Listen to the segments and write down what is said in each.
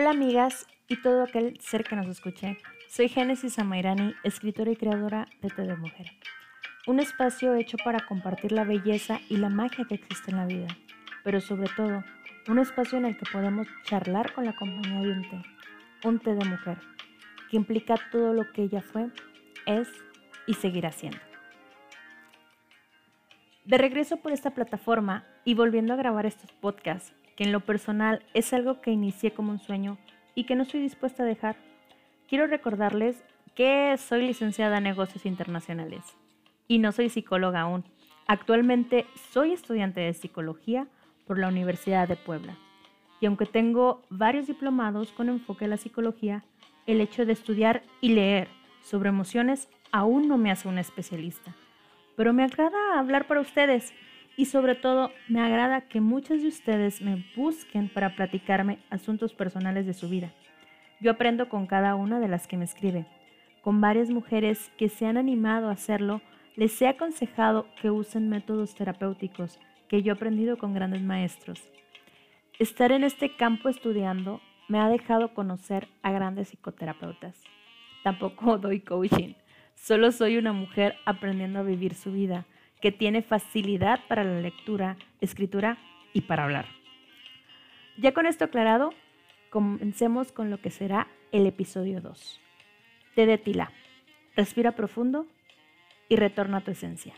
Hola amigas y todo aquel ser que nos escuche. Soy Génesis Amairani, escritora y creadora de Te de Mujer. Un espacio hecho para compartir la belleza y la magia que existe en la vida, pero sobre todo, un espacio en el que podemos charlar con la compañía de un té, un té de mujer, que implica todo lo que ella fue, es y seguirá siendo. De regreso por esta plataforma y volviendo a grabar estos podcasts, que en lo personal es algo que inicié como un sueño y que no estoy dispuesta a dejar, quiero recordarles que soy licenciada en negocios internacionales y no soy psicóloga aún. Actualmente soy estudiante de psicología por la Universidad de Puebla. Y aunque tengo varios diplomados con enfoque en la psicología, el hecho de estudiar y leer sobre emociones aún no me hace una especialista pero me agrada hablar para ustedes y sobre todo me agrada que muchos de ustedes me busquen para platicarme asuntos personales de su vida. Yo aprendo con cada una de las que me escriben. Con varias mujeres que se han animado a hacerlo, les he aconsejado que usen métodos terapéuticos que yo he aprendido con grandes maestros. Estar en este campo estudiando me ha dejado conocer a grandes psicoterapeutas. Tampoco doy coaching Solo soy una mujer aprendiendo a vivir su vida, que tiene facilidad para la lectura, escritura y para hablar. Ya con esto aclarado, comencemos con lo que será el episodio 2. Te de tila. Respira profundo y retorna a tu esencia.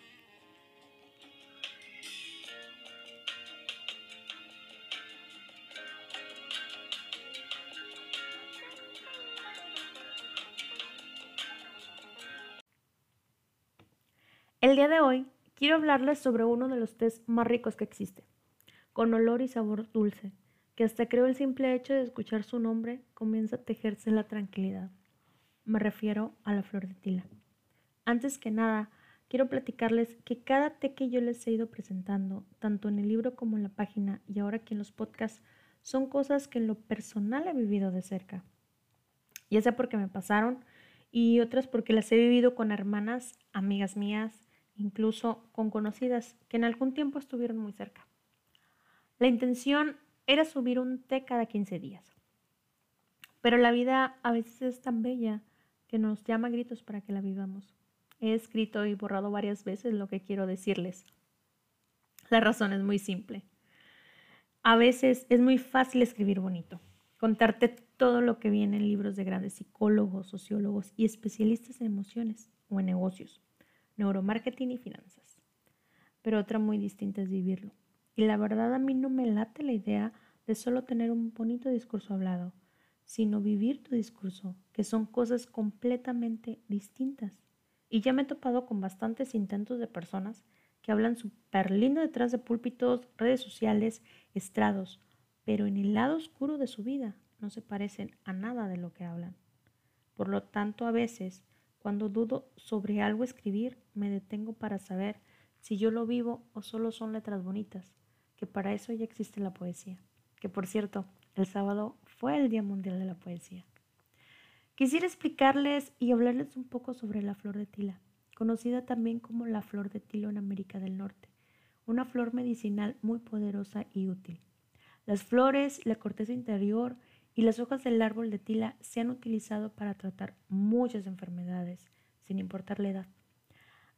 El día de hoy quiero hablarles sobre uno de los tés más ricos que existe, con olor y sabor dulce, que hasta creo el simple hecho de escuchar su nombre comienza a tejerse la tranquilidad. Me refiero a la flor de tila. Antes que nada, quiero platicarles que cada té que yo les he ido presentando, tanto en el libro como en la página y ahora aquí en los podcasts, son cosas que en lo personal he vivido de cerca. Ya sea porque me pasaron y otras porque las he vivido con hermanas, amigas mías, incluso con conocidas que en algún tiempo estuvieron muy cerca. La intención era subir un té cada 15 días. Pero la vida a veces es tan bella que nos llama a gritos para que la vivamos. He escrito y borrado varias veces lo que quiero decirles. La razón es muy simple. A veces es muy fácil escribir bonito, contarte todo lo que viene en libros de grandes psicólogos, sociólogos y especialistas en emociones o en negocios neuromarketing y finanzas. Pero otra muy distinta es vivirlo. Y la verdad a mí no me late la idea de solo tener un bonito discurso hablado, sino vivir tu discurso, que son cosas completamente distintas. Y ya me he topado con bastantes intentos de personas que hablan súper lindo detrás de púlpitos, redes sociales, estrados, pero en el lado oscuro de su vida no se parecen a nada de lo que hablan. Por lo tanto, a veces cuando dudo sobre algo escribir, me detengo para saber si yo lo vivo o solo son letras bonitas, que para eso ya existe la poesía. Que por cierto, el sábado fue el Día Mundial de la Poesía. Quisiera explicarles y hablarles un poco sobre la flor de tila, conocida también como la flor de tilo en América del Norte, una flor medicinal muy poderosa y útil. Las flores, la corteza interior y las hojas del árbol de tila se han utilizado para tratar muchas enfermedades, sin importar la edad.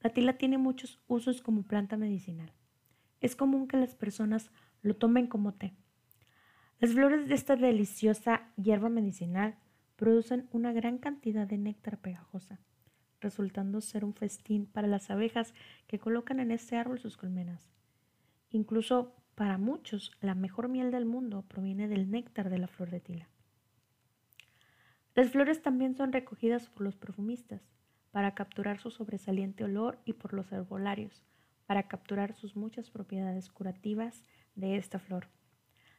La tila tiene muchos usos como planta medicinal. Es común que las personas lo tomen como té. Las flores de esta deliciosa hierba medicinal producen una gran cantidad de néctar pegajosa, resultando ser un festín para las abejas que colocan en este árbol sus colmenas. Incluso para muchos, la mejor miel del mundo proviene del néctar de la flor de tila. Las flores también son recogidas por los perfumistas para capturar su sobresaliente olor y por los herbolarios para capturar sus muchas propiedades curativas de esta flor.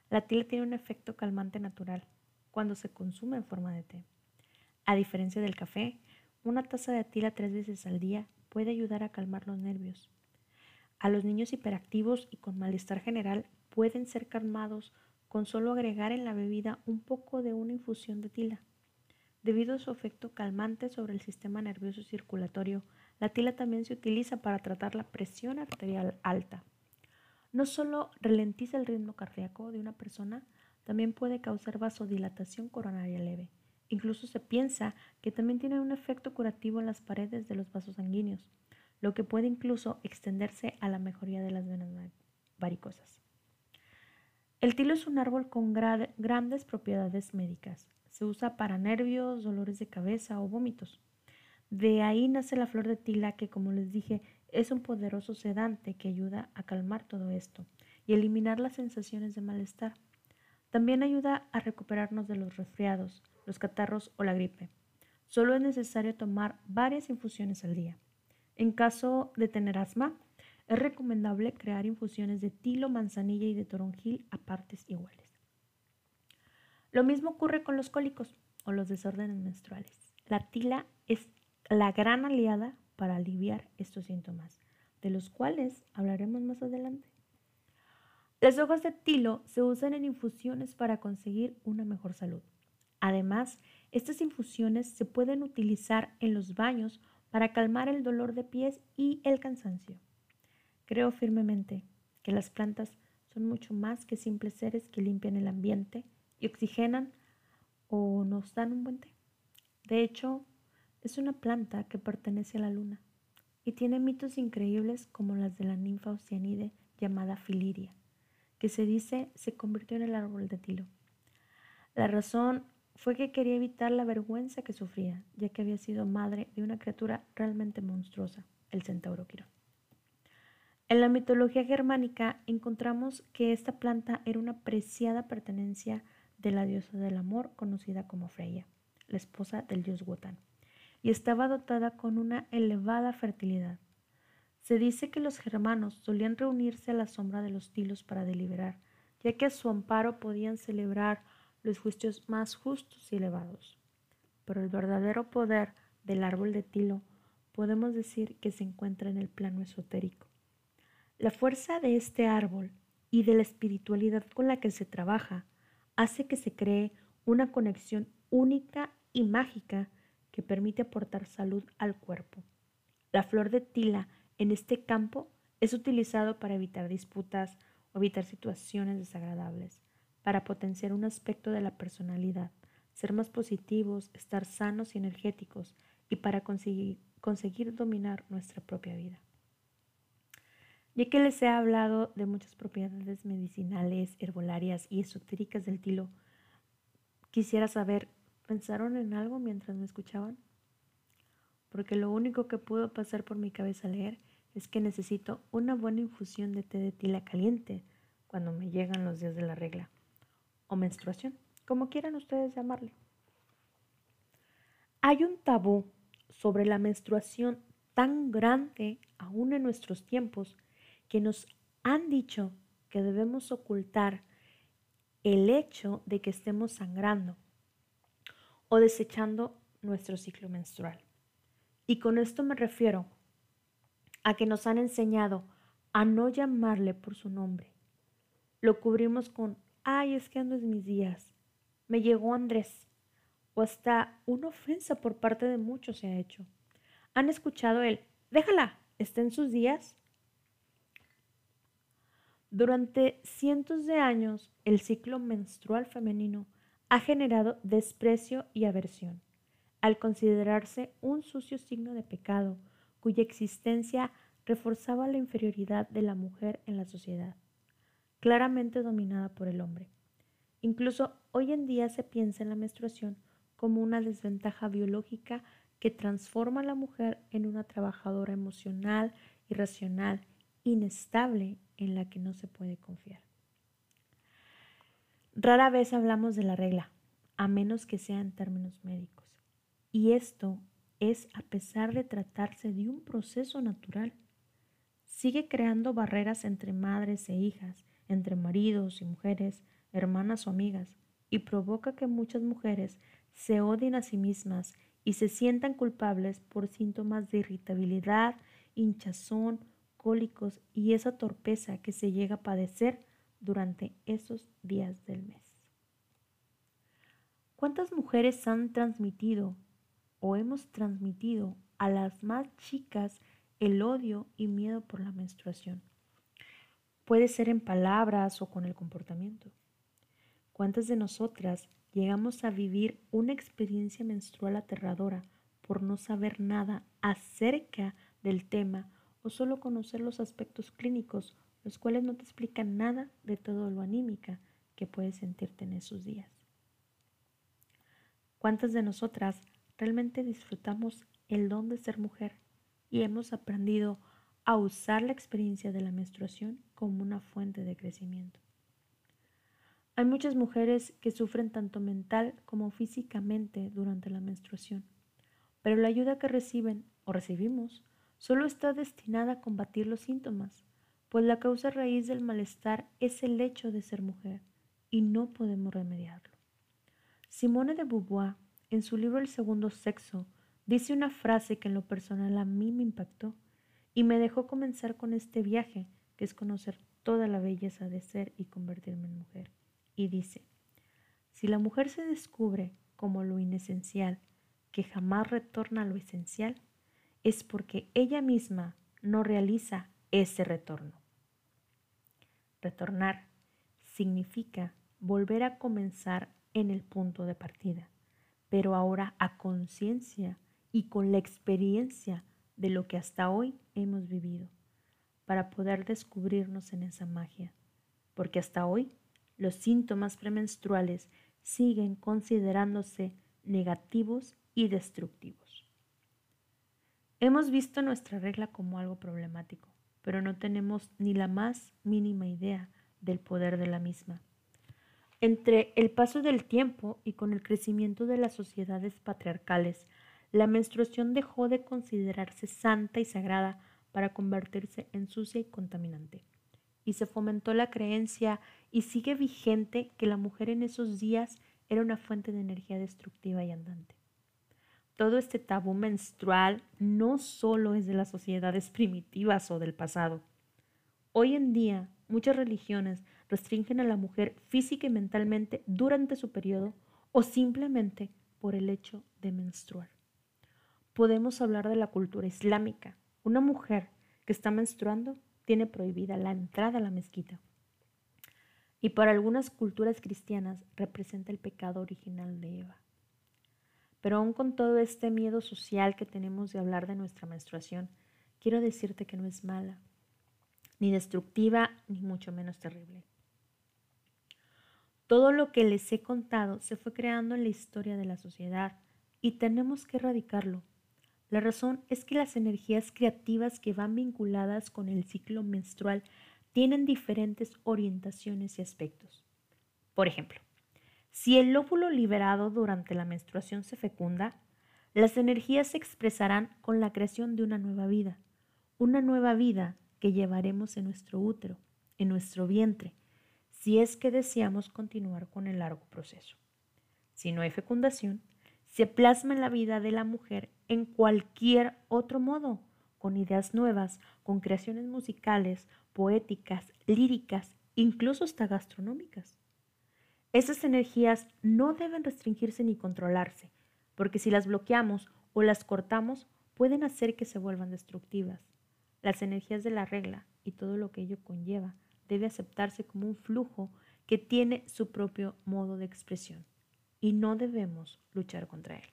La tila tiene un efecto calmante natural cuando se consume en forma de té. A diferencia del café, una taza de tila tres veces al día puede ayudar a calmar los nervios, a los niños hiperactivos y con malestar general pueden ser calmados con solo agregar en la bebida un poco de una infusión de tila. Debido a su efecto calmante sobre el sistema nervioso circulatorio, la tila también se utiliza para tratar la presión arterial alta. No solo ralentiza el ritmo cardíaco de una persona, también puede causar vasodilatación coronaria leve. Incluso se piensa que también tiene un efecto curativo en las paredes de los vasos sanguíneos, lo que puede incluso extenderse a la mejoría de las venas varicosas. El tilo es un árbol con grandes propiedades médicas. Se usa para nervios, dolores de cabeza o vómitos. De ahí nace la flor de tila que, como les dije, es un poderoso sedante que ayuda a calmar todo esto y eliminar las sensaciones de malestar. También ayuda a recuperarnos de los resfriados, los catarros o la gripe. Solo es necesario tomar varias infusiones al día. En caso de tener asma, es recomendable crear infusiones de tilo, manzanilla y de toronjil a partes iguales. Lo mismo ocurre con los cólicos o los desórdenes menstruales. La tila es la gran aliada para aliviar estos síntomas, de los cuales hablaremos más adelante. Las hojas de tilo se usan en infusiones para conseguir una mejor salud. Además, estas infusiones se pueden utilizar en los baños para calmar el dolor de pies y el cansancio. Creo firmemente que las plantas son mucho más que simples seres que limpian el ambiente y oxigenan o nos dan un buen té. De hecho, es una planta que pertenece a la luna y tiene mitos increíbles como las de la ninfa oceanide llamada Filiria, que se dice se convirtió en el árbol de Tilo. La razón fue que quería evitar la vergüenza que sufría, ya que había sido madre de una criatura realmente monstruosa, el centauro Quirón. En la mitología germánica encontramos que esta planta era una preciada pertenencia de la diosa del amor conocida como Freya, la esposa del dios Wotan, y estaba dotada con una elevada fertilidad. Se dice que los germanos solían reunirse a la sombra de los tilos para deliberar, ya que a su amparo podían celebrar los juicios más justos y elevados. Pero el verdadero poder del árbol de tilo podemos decir que se encuentra en el plano esotérico. La fuerza de este árbol y de la espiritualidad con la que se trabaja hace que se cree una conexión única y mágica que permite aportar salud al cuerpo. La flor de tila en este campo es utilizado para evitar disputas o evitar situaciones desagradables para potenciar un aspecto de la personalidad, ser más positivos, estar sanos y energéticos y para conseguir, dominar nuestra propia vida. Ya que les he hablado de muchas propiedades medicinales, herbolarias y esotéricas del tilo, quisiera saber, ¿pensaron en algo mientras me escuchaban? Porque lo único que pudo pasar por mi cabeza al leer es que necesito una buena infusión de té de tila caliente cuando me llegan los días de la regla o menstruación, como quieran ustedes llamarle. Hay un tabú sobre la menstruación tan grande aún en nuestros tiempos que nos han dicho que debemos ocultar el hecho de que estemos sangrando o desechando nuestro ciclo menstrual. Y con esto me refiero a que nos han enseñado a no llamarle por su nombre. Lo cubrimos con ay, es que ando en mis días, me llegó Andrés, o hasta una ofensa por parte de muchos se ha hecho. ¿Han escuchado el, déjala, está en sus días? Durante cientos de años, el ciclo menstrual femenino ha generado desprecio y aversión, al considerarse un sucio signo de pecado, cuya existencia reforzaba la inferioridad de la mujer en la sociedad claramente dominada por el hombre. Incluso hoy en día se piensa en la menstruación como una desventaja biológica que transforma a la mujer en una trabajadora emocional, irracional, inestable en la que no se puede confiar. Rara vez hablamos de la regla, a menos que sea en términos médicos. Y esto es a pesar de tratarse de un proceso natural. Sigue creando barreras entre madres e hijas entre maridos y mujeres, hermanas o amigas, y provoca que muchas mujeres se odien a sí mismas y se sientan culpables por síntomas de irritabilidad, hinchazón, cólicos y esa torpeza que se llega a padecer durante esos días del mes. ¿Cuántas mujeres han transmitido o hemos transmitido a las más chicas el odio y miedo por la menstruación? Puede ser en palabras o con el comportamiento. ¿Cuántas de nosotras llegamos a vivir una experiencia menstrual aterradora por no saber nada acerca del tema o solo conocer los aspectos clínicos, los cuales no te explican nada de todo lo anímica que puedes sentirte en esos días? ¿Cuántas de nosotras realmente disfrutamos el don de ser mujer y hemos aprendido a usar la experiencia de la menstruación como una fuente de crecimiento? Hay muchas mujeres que sufren tanto mental como físicamente durante la menstruación, pero la ayuda que reciben o recibimos solo está destinada a combatir los síntomas, pues la causa raíz del malestar es el hecho de ser mujer y no podemos remediarlo. Simone de Beauvoir, en su libro El segundo sexo, dice una frase que en lo personal a mí me impactó y me dejó comenzar con este viaje, que es conocer toda la belleza de ser y convertirme en mujer y dice, si la mujer se descubre como lo inesencial, que jamás retorna a lo esencial, es porque ella misma no realiza ese retorno. Retornar significa volver a comenzar en el punto de partida, pero ahora a conciencia y con la experiencia de lo que hasta hoy hemos vivido, para poder descubrirnos en esa magia, porque hasta hoy los síntomas premenstruales siguen considerándose negativos y destructivos. Hemos visto nuestra regla como algo problemático, pero no tenemos ni la más mínima idea del poder de la misma. Entre el paso del tiempo y con el crecimiento de las sociedades patriarcales, la menstruación dejó de considerarse santa y sagrada para convertirse en sucia y contaminante y se fomentó la creencia y sigue vigente que la mujer en esos días era una fuente de energía destructiva y andante. Todo este tabú menstrual no solo es de las sociedades primitivas o del pasado. Hoy en día, muchas religiones restringen a la mujer física y mentalmente durante su periodo o simplemente por el hecho de menstruar. Podemos hablar de la cultura islámica. Una mujer que está menstruando tiene prohibida la entrada a la mezquita. Y para algunas culturas cristianas representa el pecado original de Eva. Pero aún con todo este miedo social que tenemos de hablar de nuestra menstruación, quiero decirte que no es mala, ni destructiva, ni mucho menos terrible. Todo lo que les he contado se fue creando en la historia de la sociedad y tenemos que erradicarlo la razón es que las energías creativas que van vinculadas con el ciclo menstrual tienen diferentes orientaciones y aspectos. Por ejemplo, si el óvulo liberado durante la menstruación se fecunda, las energías se expresarán con la creación de una nueva vida, una nueva vida que llevaremos en nuestro útero, en nuestro vientre, si es que deseamos continuar con el largo proceso. Si no hay fecundación, se plasma en la vida de la mujer en cualquier otro modo, con ideas nuevas, con creaciones musicales, poéticas, líricas, incluso hasta gastronómicas. Esas energías no deben restringirse ni controlarse, porque si las bloqueamos o las cortamos, pueden hacer que se vuelvan destructivas. Las energías de la regla y todo lo que ello conlleva debe aceptarse como un flujo que tiene su propio modo de expresión y no debemos luchar contra él.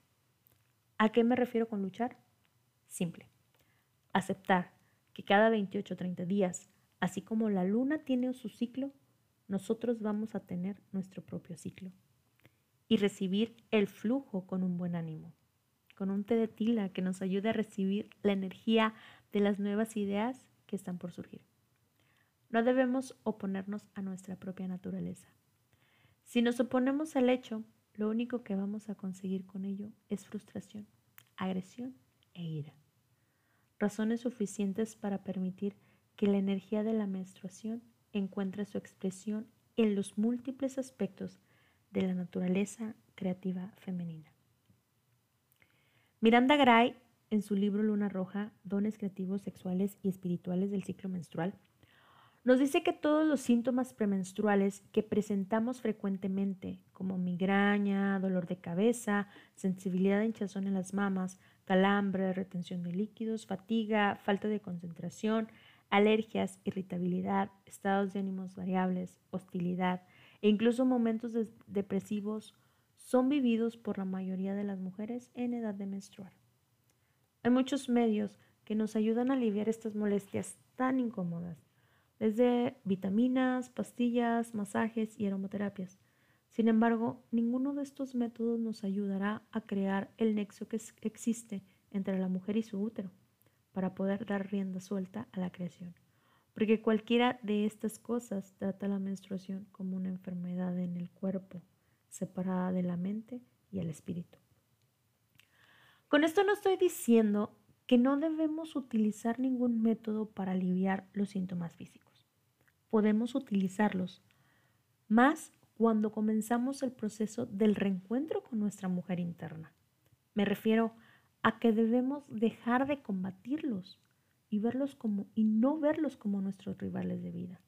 ¿A qué me refiero con luchar? Simple. Aceptar que cada 28 o 30 días, así como la luna tiene su ciclo, nosotros vamos a tener nuestro propio ciclo. Y recibir el flujo con un buen ánimo, con un té de tila que nos ayude a recibir la energía de las nuevas ideas que están por surgir. No debemos oponernos a nuestra propia naturaleza. Si nos oponemos al hecho lo único que vamos a conseguir con ello es frustración, agresión e ira. Razones suficientes para permitir que la energía de la menstruación encuentre su expresión en los múltiples aspectos de la naturaleza creativa femenina. Miranda Gray, en su libro Luna Roja, Dones Creativos Sexuales y Espirituales del Ciclo Menstrual, nos dice que todos los síntomas premenstruales que presentamos frecuentemente, como migraña, dolor de cabeza, sensibilidad de hinchazón en las mamas, calambre, retención de líquidos, fatiga, falta de concentración, alergias, irritabilidad, estados de ánimos variables, hostilidad, e incluso momentos depresivos son vividos por la mayoría de las mujeres en edad de menstruar. Hay muchos medios que nos ayudan a aliviar estas molestias tan incómodas, desde vitaminas, pastillas, masajes y aromaterapias. Sin embargo, ninguno de estos métodos nos ayudará a crear el nexo que existe entre la mujer y su útero para poder dar rienda suelta a la creación. Porque cualquiera de estas cosas trata la menstruación como una enfermedad en el cuerpo, separada de la mente y el espíritu. Con esto no estoy diciendo que no debemos utilizar ningún método para aliviar los síntomas físicos. Podemos utilizarlos, más cuando comenzamos el proceso del reencuentro con nuestra mujer interna. Me refiero a que debemos dejar de combatirlos y verlos como y no verlos como nuestros rivales de vida.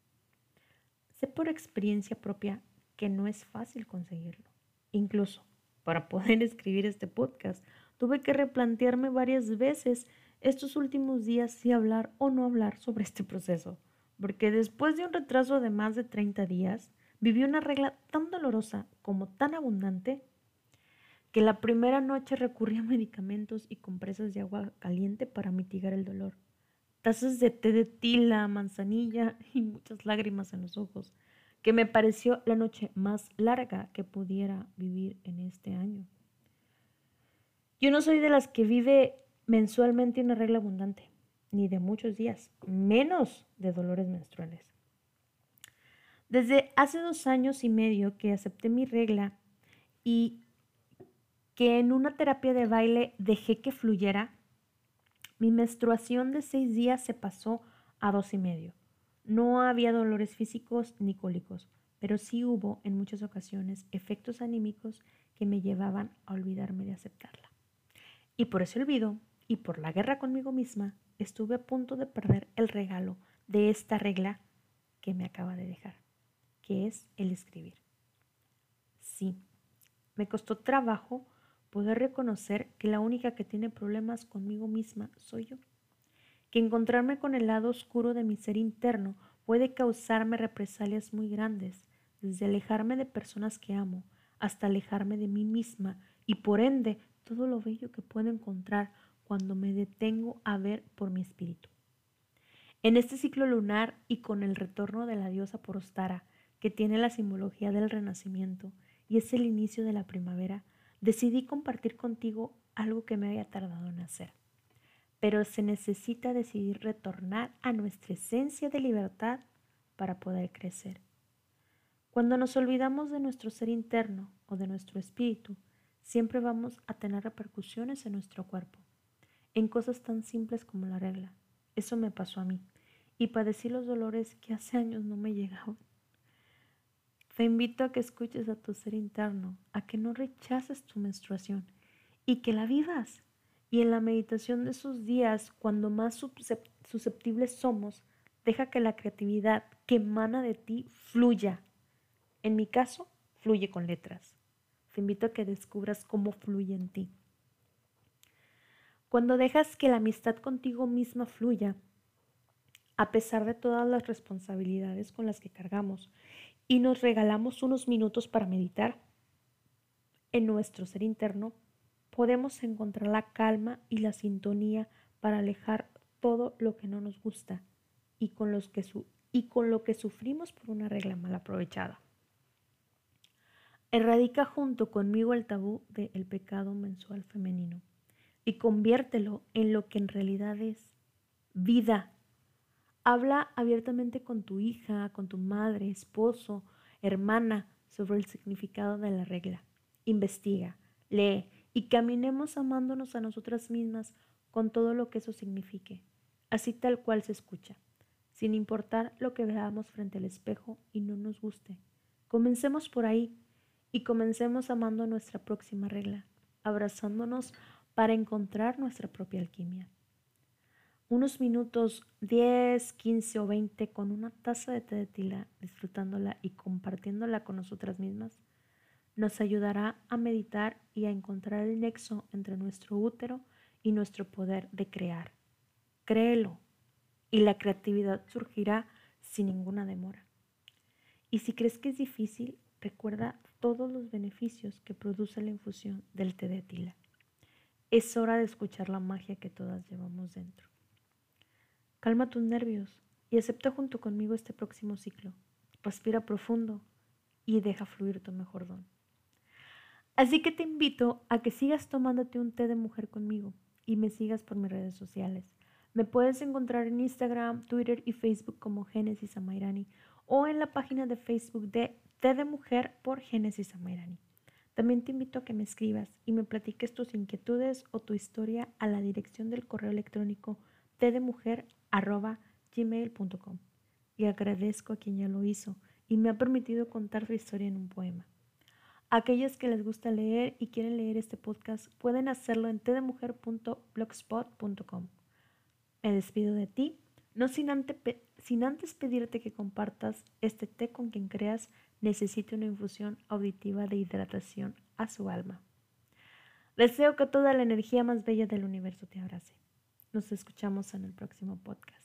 Sé por experiencia propia que no es fácil conseguirlo. Incluso para poder escribir este podcast, tuve que replantearme varias veces estos últimos días si hablar o no hablar sobre este proceso, porque después de un retraso de más de 30 días, viví una regla tan dolorosa como tan abundante que la primera noche recurrí a medicamentos y compresas de agua caliente para mitigar el dolor, tazas de té de tila, manzanilla y muchas lágrimas en los ojos que me pareció la noche más larga que pudiera vivir en este año. Yo no soy de las que vive mensualmente una regla abundante, ni de muchos días, menos de dolores menstruales. Desde hace dos años y medio que acepté mi regla y que en una terapia de baile dejé que fluyera, mi menstruación de seis días se pasó a dos y medio. No había dolores físicos ni cólicos, pero sí hubo en muchas ocasiones efectos anímicos que me llevaban a olvidarme de aceptarla. Y por ese olvido y por la guerra conmigo misma, estuve a punto de perder el regalo de esta regla que me acaba de dejar, que es el escribir. Sí, me costó trabajo poder reconocer que la única que tiene problemas conmigo misma soy yo que encontrarme con el lado oscuro de mi ser interno puede causarme represalias muy grandes, desde alejarme de personas que amo hasta alejarme de mí misma y por ende todo lo bello que puedo encontrar cuando me detengo a ver por mi espíritu. En este ciclo lunar y con el retorno de la diosa Porostara, que tiene la simbología del renacimiento y es el inicio de la primavera, decidí compartir contigo algo que me había tardado en hacer pero se necesita decidir retornar a nuestra esencia de libertad para poder crecer. Cuando nos olvidamos de nuestro ser interno o de nuestro espíritu, siempre vamos a tener repercusiones en nuestro cuerpo, en cosas tan simples como la regla. Eso me pasó a mí y padecí los dolores que hace años no me llegaban. Te invito a que escuches a tu ser interno, a que no rechaces tu menstruación y que la vivas y en la meditación de esos días, cuando más susceptibles somos, deja que la creatividad que emana de ti fluya. En mi caso, fluye con letras. Te invito a que descubras cómo fluye en ti. Cuando dejas que la amistad contigo misma fluya, a pesar de todas las responsabilidades con las que cargamos, y nos regalamos unos minutos para meditar en nuestro ser interno, podemos encontrar la calma y la sintonía para alejar todo lo que no nos gusta y con, lo que sufrimos por una regla mal aprovechada. Erradica junto conmigo el tabú del pecado mensual femenino y conviértelo en lo que en realidad es vida. Habla abiertamente con tu hija, con tu madre, esposo, hermana sobre el significado de la regla. Investiga, lee y caminemos amándonos a nosotras mismas con todo lo que eso signifique, así tal cual se escucha, sin importar lo que veamos frente al espejo y no nos guste. Comencemos por ahí y comencemos amando nuestra próxima regla, abrazándonos para encontrar nuestra propia alquimia. Unos minutos, 10, 15 o 20 con una taza de té de tila, disfrutándola y compartiéndola con nosotras mismas, nos ayudará a meditar y a encontrar el nexo entre nuestro útero y nuestro poder de crear. Créelo y la creatividad surgirá sin ninguna demora. Y si crees que es difícil, recuerda todos los beneficios que produce la infusión del té de tila. Es hora de escuchar la magia que todas llevamos dentro. Calma tus nervios y acepta junto conmigo este próximo ciclo. Respira profundo y deja fluir tu mejor don. Así que te invito a que sigas tomándote un té de mujer conmigo y me sigas por mis redes sociales. Me puedes encontrar en Instagram, Twitter y Facebook como Génesis Amairani o en la página de Facebook de Té de Mujer por Génesis Amairani. También te invito a que me escribas y me platiques tus inquietudes o tu historia a la dirección del correo electrónico gmail.com y agradezco a quien ya lo hizo y me ha permitido contar su historia en un poema. Aquellas que les gusta leer y quieren leer este podcast pueden hacerlo en tdemujer.blogspot.com. Me despido de ti, no sin antes pedirte que compartas este té con quien creas necesite una infusión auditiva de hidratación a su alma. Deseo que toda la energía más bella del universo te abrace. Nos escuchamos en el próximo podcast.